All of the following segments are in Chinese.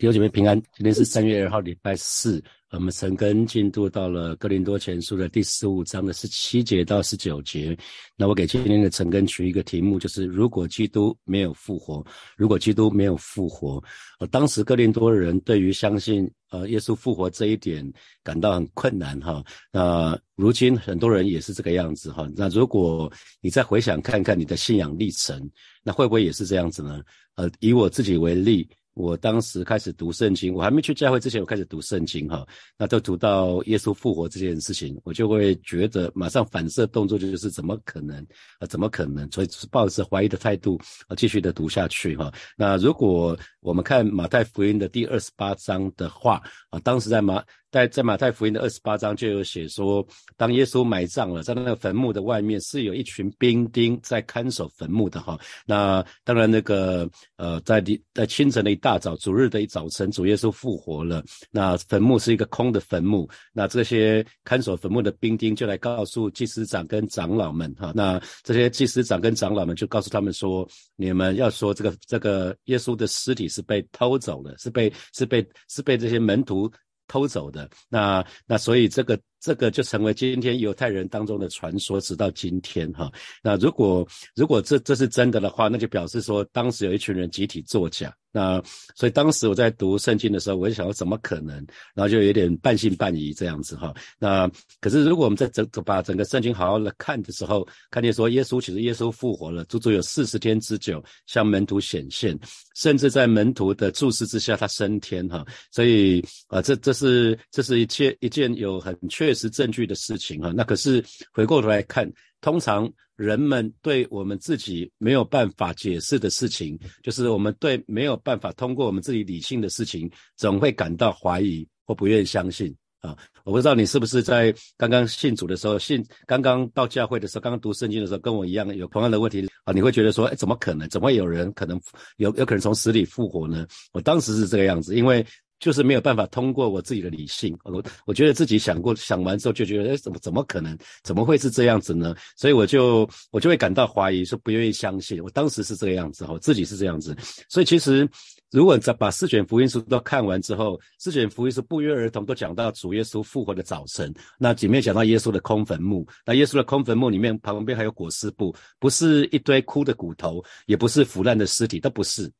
弟兄姐妹平安，今天是三月二号，礼拜四。我们陈根进度到了哥林多前书的第十五章的十七节到十九节。那我给今天的陈根取一个题目，就是如果基督没有复活，如果基督没有复活，呃，当时哥林多人对于相信呃耶稣复活这一点感到很困难哈。那如今很多人也是这个样子哈。那如果你再回想看看你的信仰历程，那会不会也是这样子呢？呃，以我自己为例。我当时开始读圣经，我还没去教会之前，我开始读圣经哈，那都读到耶稣复活这件事情，我就会觉得马上反射动作就是怎么可能啊？怎么可能？所以是抱着怀疑的态度啊，继续的读下去哈。那如果我们看马太福音的第二十八章的话啊，当时在马。在在马太福音的二十八章就有写说，当耶稣埋葬了，在那个坟墓的外面是有一群兵丁在看守坟墓的哈。那当然那个呃，在在清晨的一大早，主日的一早晨，主耶稣复活了，那坟墓是一个空的坟墓。那这些看守坟墓的兵丁就来告诉祭司长跟长老们哈。那这些祭司长跟长老们就告诉他们说，你们要说这个这个耶稣的尸体是被偷走了，是被是被是被这些门徒。偷走的那那，所以这个这个就成为今天犹太人当中的传说，直到今天哈。那如果如果这这是真的的话，那就表示说当时有一群人集体作假。那所以当时我在读圣经的时候，我就想说怎么可能？然后就有点半信半疑这样子哈。那可是如果我们在整把整个圣经好好的看的时候，看见说耶稣其实耶稣复活了，足足有四十天之久向门徒显现，甚至在门徒的注视之下他升天哈。所以啊，这这是这是一切一件有很确实证据的事情哈。那可是回过头来看，通常。人们对我们自己没有办法解释的事情，就是我们对没有办法通过我们自己理性的事情，总会感到怀疑或不愿意相信啊！我不知道你是不是在刚刚信主的时候，信刚刚到教会的时候，刚刚读圣经的时候，跟我一样有同样的问题啊？你会觉得说，哎，怎么可能？怎么会有人可能有有可能从死里复活呢？我当时是这个样子，因为。就是没有办法通过我自己的理性，我我觉得自己想过想完之后就觉得，哎，怎么怎么可能？怎么会是这样子呢？所以我就我就会感到怀疑，说不愿意相信。我当时是这个样子，哈，自己是这样子。所以其实，如果在把四卷福音书都看完之后，四卷福音书不约而同都讲到主耶稣复活的早晨，那里面讲到耶稣的空坟墓，那耶稣的空坟墓里面旁边还有裹尸布，不是一堆枯的骨头，也不是腐烂的尸体，都不是。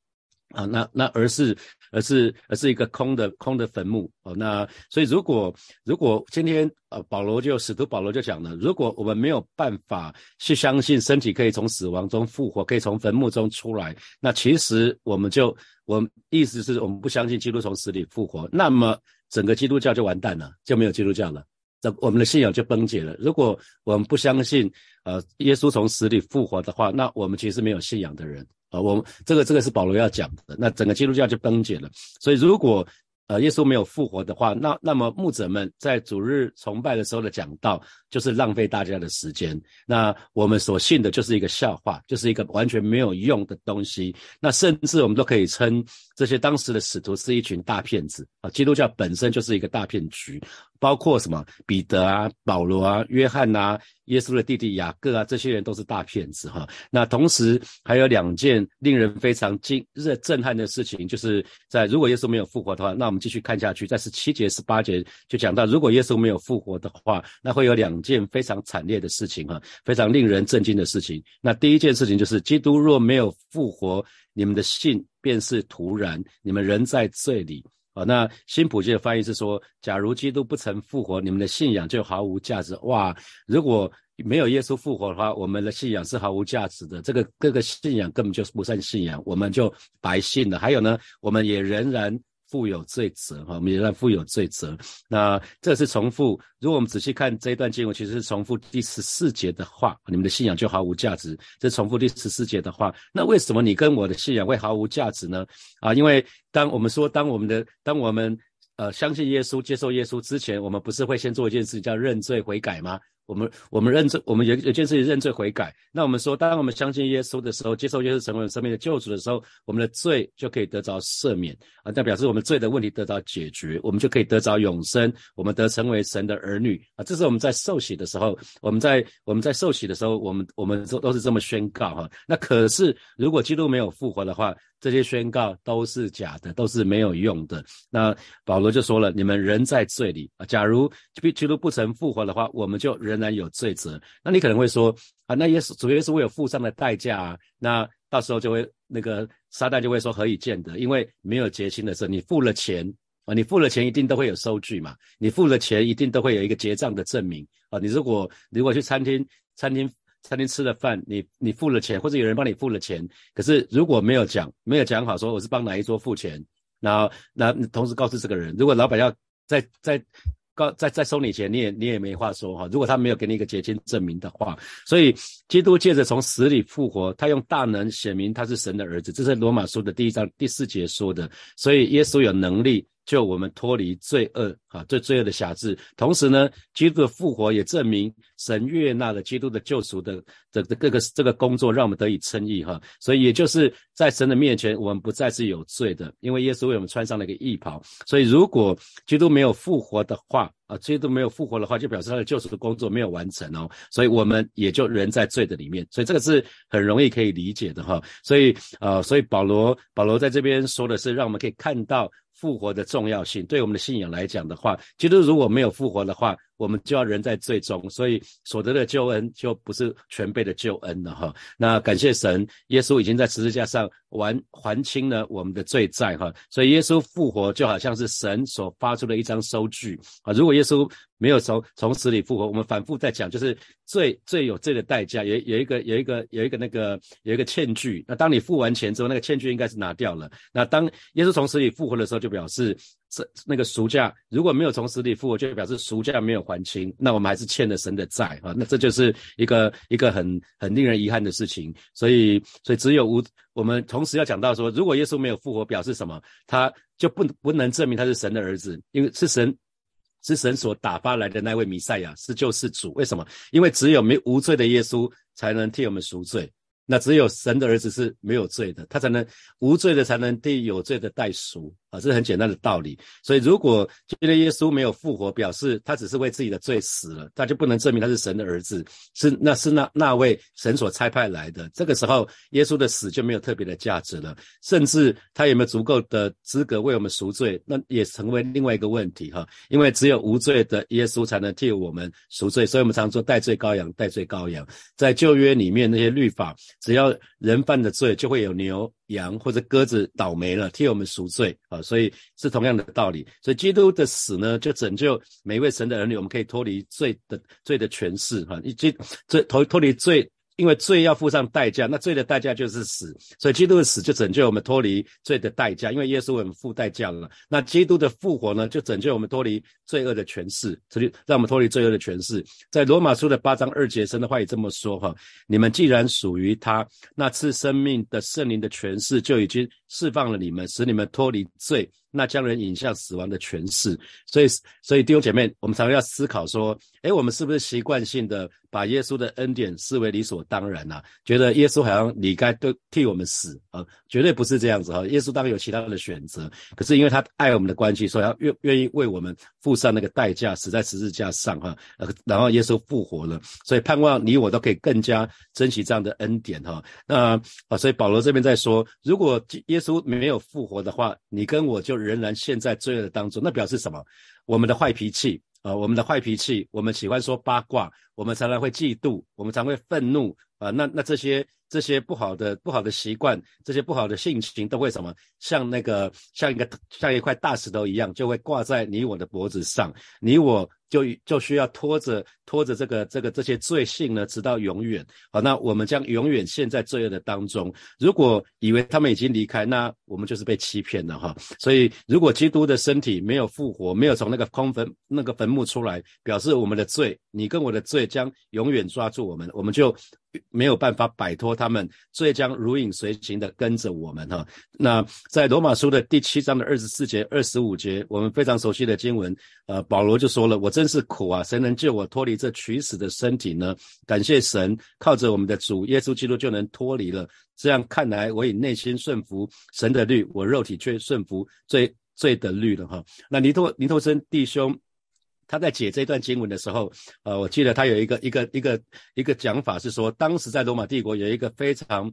啊，那那而是而是而是一个空的空的坟墓哦。那所以如果如果今天呃保罗就使徒保罗就讲了，如果我们没有办法去相信身体可以从死亡中复活，可以从坟墓中出来，那其实我们就我意思是我们不相信基督从死里复活，那么整个基督教就完蛋了，就没有基督教了，这我们的信仰就崩解了。如果我们不相信呃耶稣从死里复活的话，那我们其实没有信仰的人。啊，我们这个这个是保罗要讲的，那整个基督教就崩解了。所以如果呃耶稣没有复活的话，那那么牧者们在主日崇拜的时候的讲道就是浪费大家的时间。那我们所信的就是一个笑话，就是一个完全没有用的东西。那甚至我们都可以称这些当时的使徒是一群大骗子啊！基督教本身就是一个大骗局。包括什么彼得啊、保罗啊、约翰呐、耶稣的弟弟雅各啊，这些人都是大骗子哈。那同时还有两件令人非常惊、热震撼的事情，就是在如果耶稣没有复活的话，那我们继续看下去，在十七节、十八节就讲到，如果耶稣没有复活的话，那会有两件非常惨烈的事情哈，非常令人震惊的事情。那第一件事情就是，基督若没有复活，你们的信便是徒然，你们仍在罪里。哦，那新普界的翻译是说，假如基督不曾复活，你们的信仰就毫无价值。哇，如果没有耶稣复活的话，我们的信仰是毫无价值的。这个各个信仰根本就是不算信仰，我们就白信了。还有呢，我们也仍然。负有罪责，哈，我们也在负有罪责。那这是重复。如果我们仔细看这一段经文，其实是重复第十四节的话。你们的信仰就毫无价值。这重复第十四节的话，那为什么你跟我的信仰会毫无价值呢？啊，因为当我们说，当我们的，当我们呃相信耶稣、接受耶稣之前，我们不是会先做一件事，叫认罪悔改吗？我们我们认罪，我们有有件事情认罪悔改。那我们说，当我们相信耶稣的时候，接受耶稣成为生命的救主的时候，我们的罪就可以得着赦免啊，代表示我们罪的问题得到解决，我们就可以得着永生，我们得成为神的儿女啊。这是我们在受洗的时候，我们在我们在受洗的时候，我们我们都都是这么宣告哈。那可是如果基督没有复活的话，这些宣告都是假的，都是没有用的。那保罗就说了，你们人在罪里啊，假如基督不曾复活的话，我们就仍然有罪责。那你可能会说啊，那耶稣主耶稣为有付上的代价啊，那到时候就会那个撒旦就会说何以见得？因为没有结清的时候，你付了钱。啊，你付了钱一定都会有收据嘛？你付了钱一定都会有一个结账的证明啊！你如果如果去餐厅、餐厅、餐厅吃了饭，你你付了钱，或者有人帮你付了钱，可是如果没有讲没有讲好说我是帮哪一桌付钱，然后那同时告诉这个人，如果老板要再再告再再收你钱，你也你也没话说哈。如果他没有给你一个结清证明的话，所以基督借着从死里复活，他用大能显明他是神的儿子，这是罗马书的第一章第四节说的。所以耶稣有能力。就我们脱离罪恶啊，最罪恶的辖制。同时呢，基督的复活也证明神悦纳了基督的救赎的这这各个这个工作，让我们得以称义哈。所以也就是在神的面前，我们不再是有罪的，因为耶稣为我们穿上了一个义袍。所以如果基督没有复活的话啊，基督没有复活的话，就表示他的救赎的工作没有完成哦。所以我们也就人在罪的里面。所以这个是很容易可以理解的哈。所以呃，所以保罗保罗在这边说的是，让我们可以看到。复活的重要性，对我们的信仰来讲的话，其实如果没有复活的话，我们就要人在最终，所以所得的救恩就不是全备的救恩了哈。那感谢神，耶稣已经在十字架上完还清了我们的罪债哈。所以耶稣复活就好像是神所发出的一张收据啊。如果耶稣没有从从死里复活，我们反复在讲，就是最最有罪的代价，有有一个有一个有一个那个有一个欠据。那当你付完钱之后，那个欠据应该是拿掉了。那当耶稣从死里复活的时候，就表示这那个赎价如果没有从死里复活，就表示赎价没有还清，那我们还是欠了神的债啊。那这就是一个一个很很令人遗憾的事情。所以所以只有无我们同时要讲到说，如果耶稣没有复活，表示什么？他就不不能证明他是神的儿子，因为是神。是神所打发来的那位弥赛亚，是救世主。为什么？因为只有没无罪的耶稣才能替我们赎罪。那只有神的儿子是没有罪的，他才能无罪的才能替有罪的代赎。啊，这是很简单的道理。所以，如果今天耶稣没有复活，表示他只是为自己的罪死了，他就不能证明他是神的儿子，是那是那那位神所差派来的。这个时候，耶稣的死就没有特别的价值了，甚至他有没有足够的资格为我们赎罪，那也成为另外一个问题哈。因为只有无罪的耶稣才能替我们赎罪，所以我们常说代罪羔羊，代罪羔羊。在旧约里面那些律法，只要人犯的罪，就会有牛。羊或者鸽子倒霉了，替我们赎罪啊，所以是同样的道理。所以基督的死呢，就拯救每一位神的儿女，我们可以脱离罪的罪的权势哈，以及罪脱脱离罪。因为罪要付上代价，那罪的代价就是死，所以基督的死就拯救我们脱离罪的代价。因为耶稣为我们付代价了，那基督的复活呢，就拯救我们脱离罪恶的权势，这里让我们脱离罪恶的权势。在罗马书的八章二节，神的话也这么说哈：你们既然属于他，那赐生命的圣灵的权势就已经释放了你们，使你们脱离罪。那将人引向死亡的权势，所以，所以弟兄姐妹，我们常常要思考说，哎，我们是不是习惯性的把耶稣的恩典视为理所当然啊？觉得耶稣好像你该都替我们死啊？绝对不是这样子哈！耶稣当然有其他的选择，可是因为他爱我们的关系，所以要愿愿意为我们付上那个代价，死在十字架上哈。呃，然后耶稣复活了，所以盼望你我都可以更加珍惜这样的恩典哈。那啊，所以保罗这边在说，如果耶稣没有复活的话，你跟我就。仍然陷在罪恶当中，那表示什么？我们的坏脾气啊，我们的坏脾气，我们喜欢说八卦，我们常常会嫉妒，我们常会愤怒啊。那那这些这些不好的不好的习惯，这些不好的性情，都会什么？像那个像一个像一块大石头一样，就会挂在你我的脖子上，你我就就需要拖着。拖着这个这个这些罪性呢，直到永远。好，那我们将永远陷在罪恶的当中。如果以为他们已经离开，那我们就是被欺骗了哈。所以，如果基督的身体没有复活，没有从那个空坟那个坟墓出来，表示我们的罪，你跟我的罪将永远抓住我们，我们就没有办法摆脱他们，罪将如影随形的跟着我们哈。那在罗马书的第七章的二十四节、二十五节，我们非常熟悉的经文，呃，保罗就说了：“我真是苦啊，谁能救我脱离？”这取死的身体呢？感谢神，靠着我们的主耶稣基督就能脱离了。这样看来，我以内心顺服神的律，我肉体却顺服罪罪的律了哈。那尼托尼托生弟兄他在解这段经文的时候，呃，我记得他有一个一个一个一个讲法是说，当时在罗马帝国有一个非常。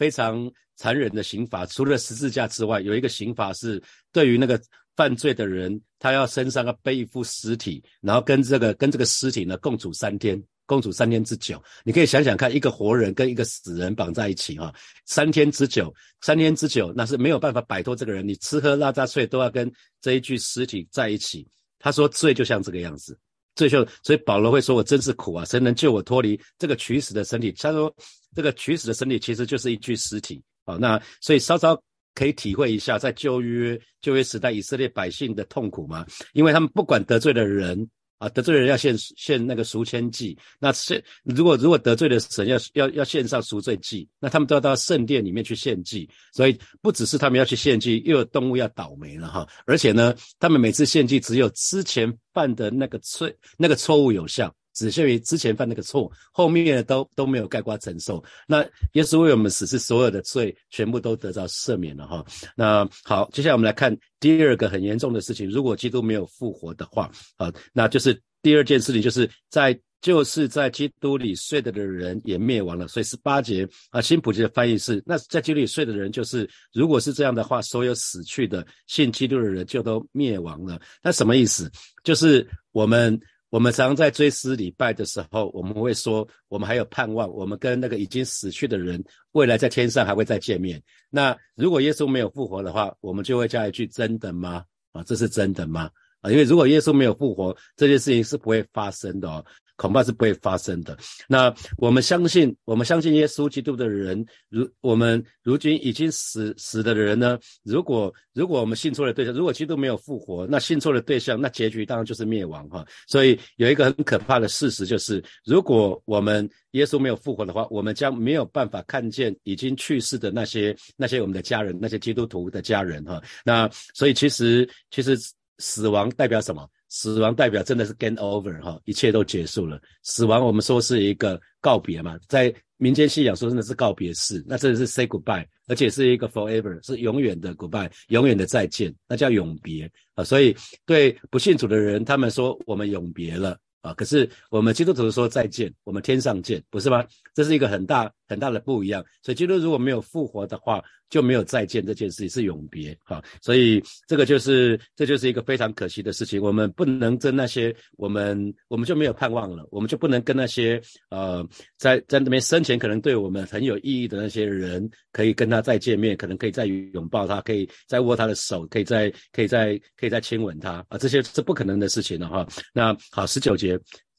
非常残忍的刑罚，除了十字架之外，有一个刑罚是对于那个犯罪的人，他要身上要背一副尸体，然后跟这个跟这个尸体呢共处三天。共处三天之久，你可以想想看，一个活人跟一个死人绑在一起，哈，三天之久，三天之久，那是没有办法摆脱这个人，你吃喝拉撒睡都要跟这一具尸体在一起。他说罪就像这个样子，罪就所以保罗会说，我真是苦啊，谁能救我脱离这个取死的身体？他说这个取死的身体其实就是一具尸体，啊，那所以稍稍可以体会一下，在旧约旧约时代以色列百姓的痛苦嘛，因为他们不管得罪的人。啊，得罪人要献献那个赎千祭，那献如果如果得罪了神，要要要献上赎罪祭，那他们都要到圣殿里面去献祭，所以不只是他们要去献祭，又有动物要倒霉了哈，而且呢，他们每次献祭只有之前犯的那个错那个错误有效。只限于之前犯那个错，后面都都没有盖瓜承受。那耶稣为我们死，是所有的罪全部都得到赦免了哈。那好，接下来我们来看第二个很严重的事情：如果基督没有复活的话，啊，那就是第二件事情，就是在就是在基督里睡的的人也灭亡了。所以十八节啊，新普及的翻译是：那在基督里睡的人，就是如果是这样的话，所有死去的信基督的人就都灭亡了。那什么意思？就是我们。我们常在追思礼拜的时候，我们会说，我们还有盼望，我们跟那个已经死去的人，未来在天上还会再见面。那如果耶稣没有复活的话，我们就会加一句：真的吗？啊，这是真的吗？啊，因为如果耶稣没有复活，这件事情是不会发生的哦。恐怕是不会发生的。那我们相信，我们相信耶稣基督的人，如我们如今已经死死的人呢？如果如果我们信错了对象，如果基督没有复活，那信错了对象，那结局当然就是灭亡哈。所以有一个很可怕的事实就是，如果我们耶稣没有复活的话，我们将没有办法看见已经去世的那些那些我们的家人，那些基督徒的家人哈。那所以其实其实死亡代表什么？死亡代表真的是 game over 哈，一切都结束了。死亡我们说是一个告别嘛，在民间信仰说真的是告别式，那真的是 say goodbye，而且是一个 forever，是永远的 goodbye，永远的再见，那叫永别啊。所以对不信主的人，他们说我们永别了。啊！可是我们基督徒说再见，我们天上见，不是吗？这是一个很大很大的不一样。所以基督如果没有复活的话，就没有再见这件事情，是永别。哈，所以这个就是这就是一个非常可惜的事情。我们不能跟那些我们我们就没有盼望了，我们就不能跟那些呃在在那边生前可能对我们很有意义的那些人，可以跟他再见面，可能可以再拥抱他，可以再握他的手，可以再可以再可以再亲吻他啊！这些是不可能的事情了哈。那好，十九节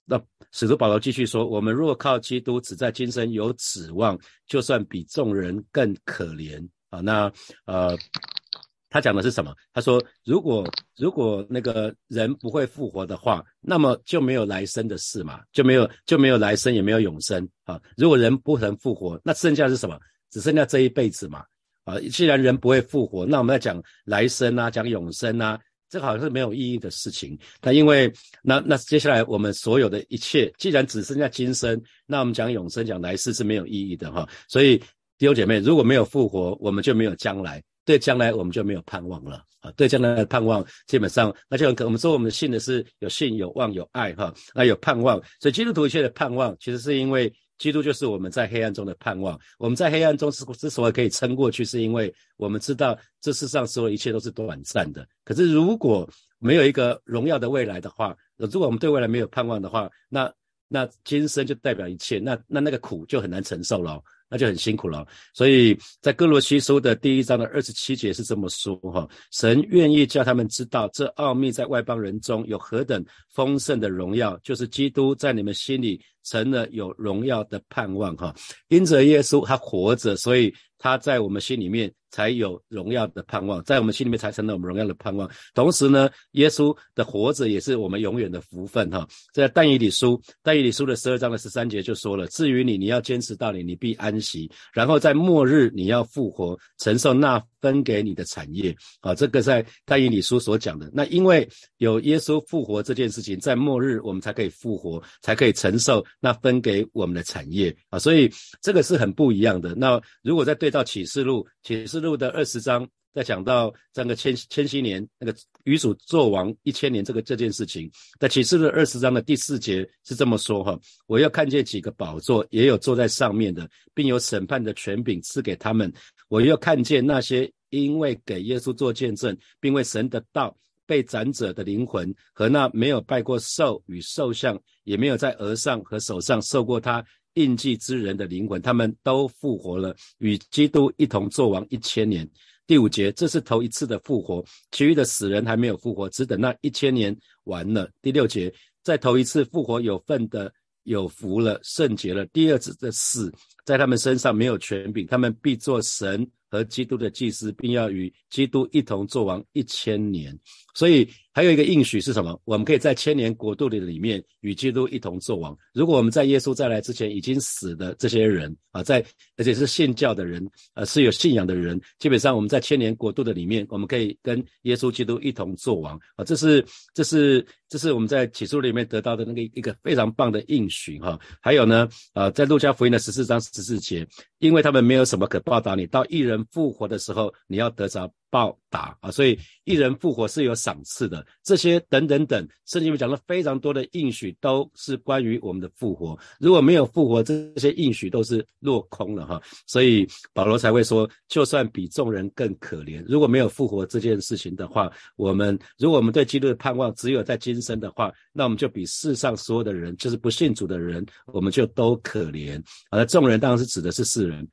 那使徒保罗继续说：“我们若靠基督，只在今生有指望，就算比众人更可怜啊。”那呃，他讲的是什么？他说：“如果如果那个人不会复活的话，那么就没有来生的事嘛，就没有就没有来生，也没有永生啊。如果人不能复活，那剩下是什么？只剩下这一辈子嘛啊。既然人不会复活，那我们要讲来生啊，讲永生啊。”这好像是没有意义的事情。那因为那那接下来我们所有的一切，既然只剩下今生，那我们讲永生、讲来世是没有意义的哈。所以弟兄姐妹，如果没有复活，我们就没有将来，对将来我们就没有盼望了啊。对将来的盼望，基本上那就我们说我们信的是有信、有望、有爱哈。那有盼望，所以基督徒一切的盼望，其实是因为。基督就是我们在黑暗中的盼望。我们在黑暗中之之所以可以撑过去，是因为我们知道这世上所有一切都是短暂的。可是如果没有一个荣耀的未来的话，如果我们对未来没有盼望的话，那那今生就代表一切，那那那个苦就很难承受了。那就很辛苦了，所以在哥罗西书的第一章的二十七节是这么说哈：神愿意叫他们知道，这奥秘在外邦人中有何等丰盛的荣耀，就是基督在你们心里成了有荣耀的盼望哈。因着耶稣他活着，所以他在我们心里面。才有荣耀的盼望，在我们心里面才成了我们荣耀的盼望。同时呢，耶稣的活着也是我们永远的福分哈。在但以理书，但以理书的十二章的十三节就说了：至于你，你要坚持到底，你必安息。然后在末日，你要复活，承受那分给你的产业。啊，这个在但以理书所讲的。那因为有耶稣复活这件事情，在末日我们才可以复活，才可以承受那分给我们的产业啊。所以这个是很不一样的。那如果再对照启示录，启示。录的二十章在讲到这个千千禧年那个与主作王一千年这个这件事情，在启示录二十章的第四节是这么说哈：我要看见几个宝座，也有坐在上面的，并有审判的权柄赐给他们。我要看见那些因为给耶稣做见证，并为神的道被斩者的灵魂，和那没有拜过兽与兽像，也没有在额上和手上受过他。印记之人的灵魂，他们都复活了，与基督一同作王一千年。第五节，这是头一次的复活，其余的死人还没有复活，只等那一千年完了。第六节，在头一次复活有份的有福了，圣洁了。第二次的死在他们身上没有权柄，他们必做神。和基督的祭司，并要与基督一同作王一千年。所以还有一个应许是什么？我们可以在千年国度的里面与基督一同作王。如果我们在耶稣再来之前已经死的这些人啊，在而且是信教的人，呃，是有信仰的人，基本上我们在千年国度的里面，我们可以跟耶稣基督一同作王啊。这是这是这是我们在启示里面得到的那个一个非常棒的应许哈。还有呢，啊，在路加福音的十四章十四节，因为他们没有什么可报答你，到一人。复活的时候，你要得着。报答啊，所以一人复活是有赏赐的。这些等等等，圣经里面讲了非常多的应许，都是关于我们的复活。如果没有复活，这些应许都是落空了哈。所以保罗才会说，就算比众人更可怜。如果没有复活这件事情的话，我们如果我们对基督的盼望只有在今生的话，那我们就比世上所有的人，就是不信主的人，我们就都可怜。而众人当然是指的是世人。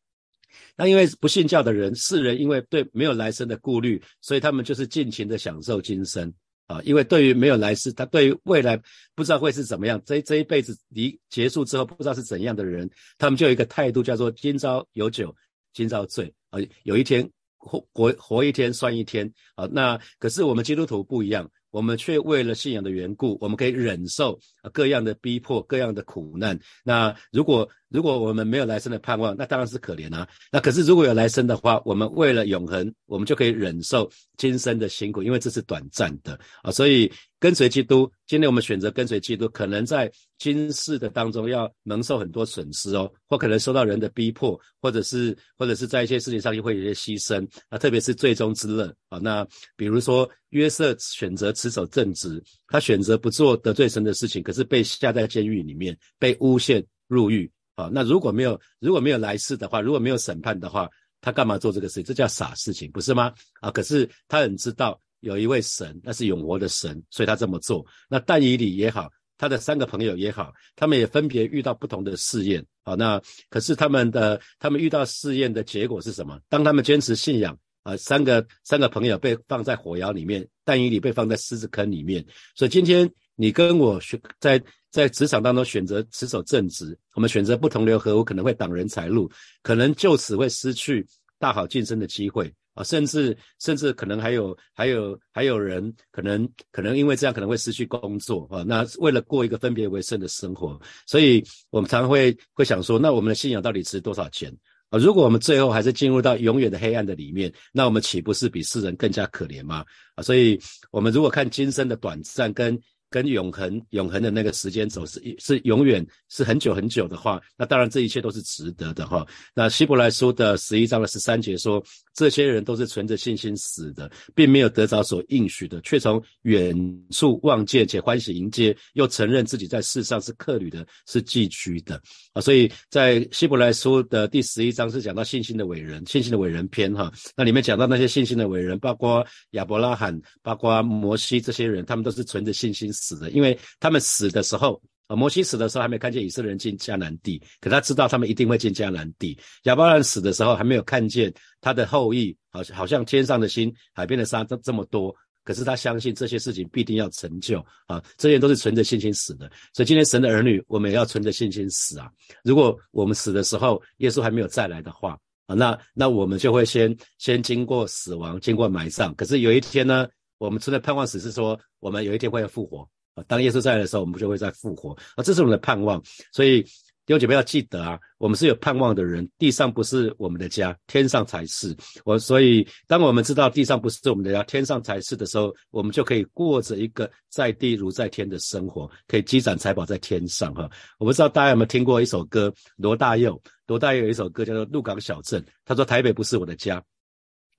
那因为不信教的人，世人因为对没有来生的顾虑，所以他们就是尽情的享受今生啊。因为对于没有来世，他对于未来不知道会是怎么样，这这一辈子离结束之后不知道是怎样的人，他们就有一个态度叫做今朝有酒今朝醉啊，有一天活活活一天算一天啊。那可是我们基督徒不一样。我们却为了信仰的缘故，我们可以忍受各样的逼迫、各样的苦难。那如果如果我们没有来生的盼望，那当然是可怜啊。那可是如果有来生的话，我们为了永恒，我们就可以忍受今生的辛苦，因为这是短暂的啊。所以跟随基督，今天我们选择跟随基督，可能在今世的当中要蒙受很多损失哦，或可能受到人的逼迫，或者是或者是在一些事情上又会有些牺牲啊，特别是最终之乐啊。那比如说约瑟选择。持守正直，他选择不做得罪神的事情，可是被下在监狱里面，被诬陷入狱啊。那如果没有如果没有来世的话，如果没有审判的话，他干嘛做这个事情？这叫傻事情，不是吗？啊，可是他很知道有一位神，那是永活的神，所以他这么做。那但以理也好，他的三个朋友也好，他们也分别遇到不同的试验啊。那可是他们的他们遇到试验的结果是什么？当他们坚持信仰。啊，三个三个朋友被放在火窑里面，但以理被放在狮子坑里面。所以今天你跟我学在在职场当中选择持守正直，我们选择不同流合污，可能会挡人财路，可能就此会失去大好晋升的机会啊，甚至甚至可能还有还有还有人可能可能因为这样可能会失去工作啊。那为了过一个分别为圣的生活，所以我们常常会会想说，那我们的信仰到底值多少钱？啊，如果我们最后还是进入到永远的黑暗的里面，那我们岂不是比世人更加可怜吗？啊，所以我们如果看今生的短暂跟。跟永恒、永恒的那个时间走是是永远是很久很久的话，那当然这一切都是值得的哈。那希伯来书的十一章的十三节说，这些人都是存着信心死的，并没有得着所应许的，却从远处望见且欢喜迎接，又承认自己在世上是客旅的，是寄居的啊。所以在希伯来书的第十一章是讲到信心的伟人，信心的伟人篇哈。那里面讲到那些信心的伟人，包括亚伯拉罕、包括摩西这些人，他们都是存着信心。死的，因为他们死的时候，啊，摩西死的时候还没看见以色列人进迦南地，可他知道他们一定会进迦南地。亚伯拉罕死的时候还没有看见他的后裔，好像好像天上的星、海边的沙这这么多，可是他相信这些事情必定要成就啊，这些都是存着信心死的。所以今天神的儿女，我们也要存着信心死啊。如果我们死的时候，耶稣还没有再来的话，啊，那那我们就会先先经过死亡，经过埋葬。可是有一天呢？我们存在盼望死是说，我们有一天会复活啊。当耶稣在的时候，我们就会再复活啊。这是我们的盼望。所以弟兄姐妹要记得啊，我们是有盼望的人。地上不是我们的家，天上才是。我所以，当我们知道地上不是我们的家，天上才是的时候，我们就可以过着一个在地如在天的生活，可以积攒财宝在天上哈。我不知道大家有没有听过一首歌，罗大佑，罗大佑有一首歌叫做《鹿港小镇》，他说台北不是我的家。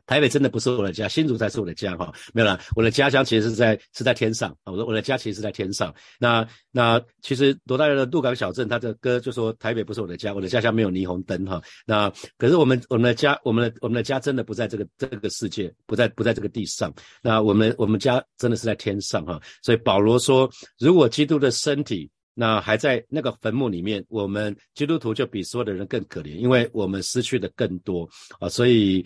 台北真的不是我的家，新竹才是我的家哈。没有了，我的家乡其实是在是在天上啊。我的我的家其实是在天上。那那其实罗大佑的鹿港小镇，他的歌就说台北不是我的家，我的家乡没有霓虹灯哈。那可是我们我们的家，我们的我们的家真的不在这个这个世界，不在不在这个地上。那我们我们家真的是在天上哈。所以保罗说，如果基督的身体那还在那个坟墓里面，我们基督徒就比所有的人更可怜，因为我们失去的更多啊。所以。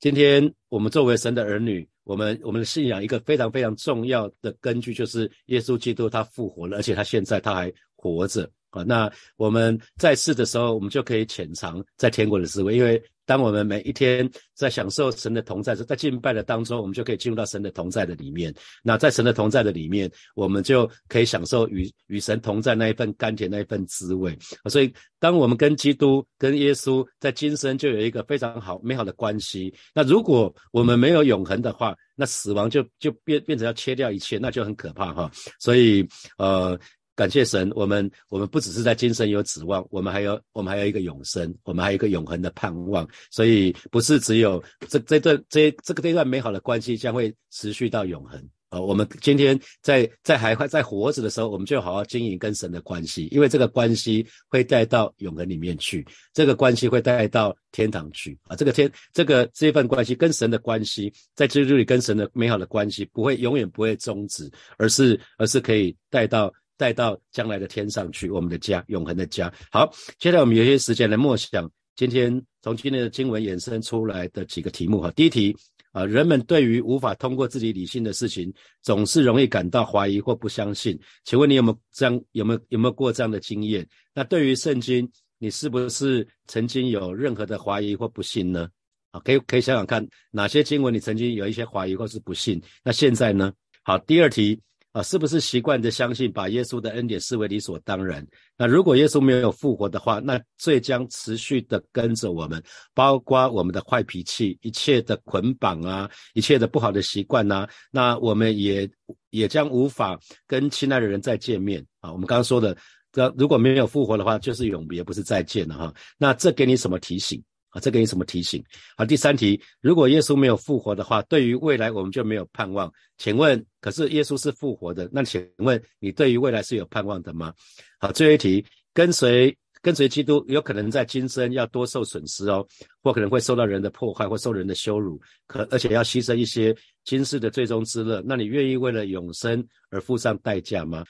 今天我们作为神的儿女，我们我们的信仰一个非常非常重要的根据就是耶稣基督他复活了，而且他现在他还活着啊。那我们在世的时候，我们就可以潜藏在天国的滋味，因为。当我们每一天在享受神的同在时，在敬拜的当中，我们就可以进入到神的同在的里面。那在神的同在的里面，我们就可以享受与与神同在那一份甘甜那一份滋味。所以，当我们跟基督、跟耶稣在今生就有一个非常好美好的关系。那如果我们没有永恒的话，那死亡就就变变成要切掉一切，那就很可怕哈。所以，呃。感谢神，我们我们不只是在今生有指望，我们还有我们还有一个永生，我们还有一个永恒的盼望。所以不是只有这这段这这个这段美好的关系将会持续到永恒啊！我们今天在在还在活着的时候，我们就好好经营跟神的关系，因为这个关系会带到永恒里面去，这个关系会带到天堂去啊！这个天这个这份关系跟神的关系，在基督里跟神的美好的关系不会永远不会终止，而是而是可以带到。带到将来的天上去，我们的家，永恒的家。好，接下来我们有些时间来默想今天从今天的经文衍生出来的几个题目哈。第一题啊，人们对于无法通过自己理性的事情，总是容易感到怀疑或不相信。请问你有没有这样有没有有没有过这样的经验？那对于圣经，你是不是曾经有任何的怀疑或不信呢？啊，可以可以想想看，哪些经文你曾经有一些怀疑或是不信？那现在呢？好，第二题。啊，是不是习惯的相信，把耶稣的恩典视为理所当然？那如果耶稣没有复活的话，那罪将持续的跟着我们，包括我们的坏脾气、一切的捆绑啊，一切的不好的习惯呐，那我们也也将无法跟亲爱的人再见面啊。我们刚刚说的，这如果没有复活的话，就是永别，不是再见了哈。那这给你什么提醒？啊，这给你什么提醒？好，第三题，如果耶稣没有复活的话，对于未来我们就没有盼望。请问，可是耶稣是复活的，那请问你对于未来是有盼望的吗？好，最后一题，跟随跟随基督，有可能在今生要多受损失哦，或可能会受到人的迫害或受人的羞辱，可而且要牺牲一些今世的最终之乐，那你愿意为了永生而付上代价吗？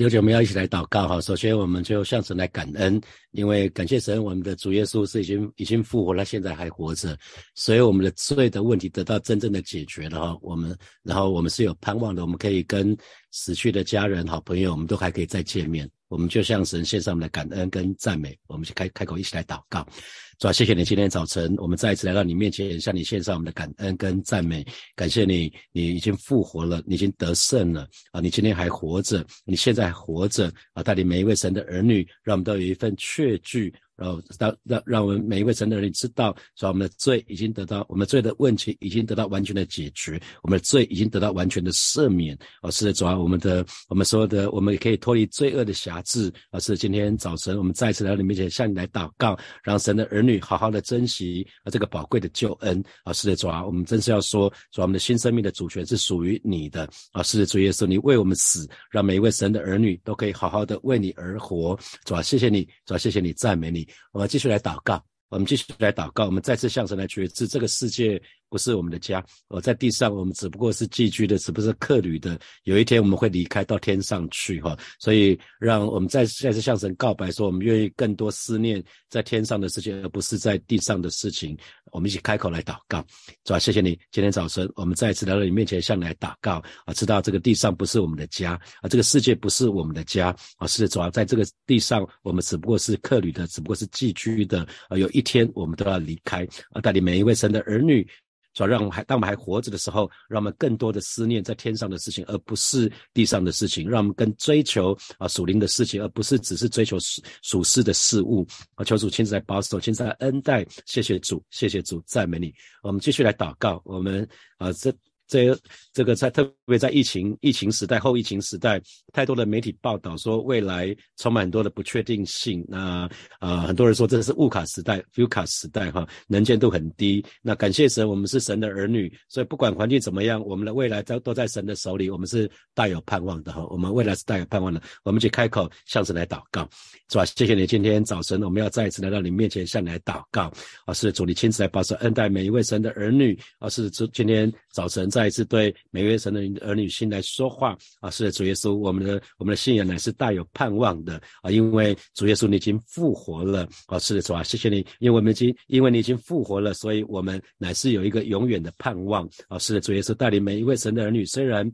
弟兄姐妹要一起来祷告哈。首先，我们就向神来感恩，因为感谢神，我们的主耶稣是已经已经复活了，现在还活着，所以我们的罪的问题得到真正的解决了哈。我们，然后我们是有盼望的，我们可以跟死去的家人、好朋友，我们都还可以再见面。我们就向神献上我们的感恩跟赞美，我们就开开口一起来祷告。主啊，谢谢你今天早晨，我们再一次来到你面前，向你献上我们的感恩跟赞美。感谢你，你已经复活了，你已经得胜了啊！你今天还活着，你现在还活着啊！带领每一位神的儿女，让我们都有一份确据。然后让让让我们每一位神的人知道，说我们的罪已经得到，我们罪的问题已经得到完全的解决，我们的罪已经得到完全的赦免。而是主要我们的我们所有的，我们也可以脱离罪恶的辖制。而是今天早晨我们再次来到你面前，向你来祷告，让神的儿女好好的珍惜啊这个宝贵的救恩。啊，是的，主啊，我们真是要说，说，我们的新生命的主权是属于你的。啊，是的，主耶稣，你为我们死，让每一位神的儿女都可以好好的为你而活。主啊，谢谢你，主啊，谢谢你，赞美你。我们继续来祷告，我们继续来祷告，我们再次向神来觉知，这个世界。不是我们的家，我在地上，我们只不过是寄居的，只不过是客旅的。有一天我们会离开到天上去，哈。所以让我们再再次向神告白，说我们愿意更多思念在天上的事情，而不是在地上的事情。我们一起开口来祷告，主啊，谢谢你，今天早晨我们再一次来到你面前向你来祷告啊，知道这个地上不是我们的家啊，这个世界不是我们的家啊，是主要在这个地上，我们只不过是客旅的，只不过是寄居的啊。有一天我们都要离开啊，带领每一位神的儿女。主要让我们还当我们还活着的时候，让我们更多的思念在天上的事情，而不是地上的事情；让我们更追求啊属灵的事情，而不是只是追求属属世的事物。啊，求主亲自来保守，亲自来恩待。谢谢主，谢谢主，赞美你。我们继续来祷告。我们啊，这这这个在特别在疫情疫情时代、后疫情时代，太多的媒体报道说未来充满很多的不确定性。那啊，很多人说这是物卡时代、f u 卡时代哈，能见度很低。那感谢神，我们是神的儿女，所以不管环境怎么样，我们的未来都都在神的手里，我们是大有盼望的哈。我们未来是大有盼望的，我们去开口向神来祷告，是吧？谢谢你今天早晨，我们要再一次来到你面前向你来祷告啊！是主，你亲自来保守恩待每一位神的儿女啊！是主今天早晨在再一次对每一位神的儿女心来说话啊！是的主耶稣，我们的我们的信仰乃是大有盼望的啊！因为主耶稣你已经复活了啊！是的，主啊，谢谢你，因为我们已经因为你已经复活了，所以我们乃是有一个永远的盼望啊！是的，主耶稣带领每一位神的儿女，虽然。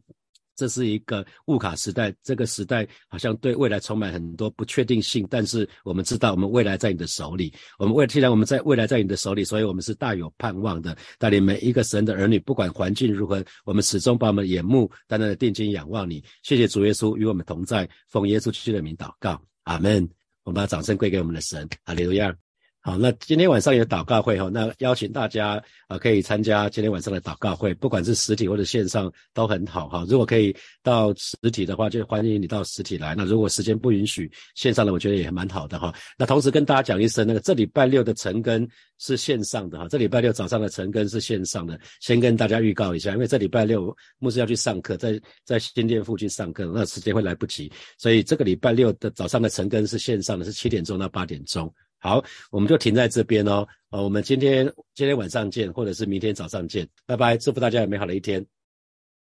这是一个物卡时代，这个时代好像对未来充满很多不确定性。但是我们知道，我们未来在你的手里。我们为既然我们在未来在你的手里，所以我们是大有盼望的。带领每一个神的儿女，不管环境如何，我们始终把我们的眼目单单的定睛仰望你。谢谢主耶稣与我们同在，奉耶稣基督的名祷告，阿门。我们把掌声归给我们的神，哈利路亚。好，那今天晚上有祷告会哈，那邀请大家啊可以参加今天晚上的祷告会，不管是实体或者线上都很好哈。如果可以到实体的话，就欢迎你到实体来。那如果时间不允许，线上的我觉得也蛮好的哈。那同时跟大家讲一声，那个这礼拜六的晨更是线上的哈，这礼拜六早上的晨更是线上的，先跟大家预告一下，因为这礼拜六牧师要去上课，在在新店附近上课，那时间会来不及，所以这个礼拜六的早上的晨更是线上的，是七点钟到八点钟。好，我们就停在这边哦。呃，我们今天今天晚上见，或者是明天早上见，拜拜，祝福大家有美好的一天。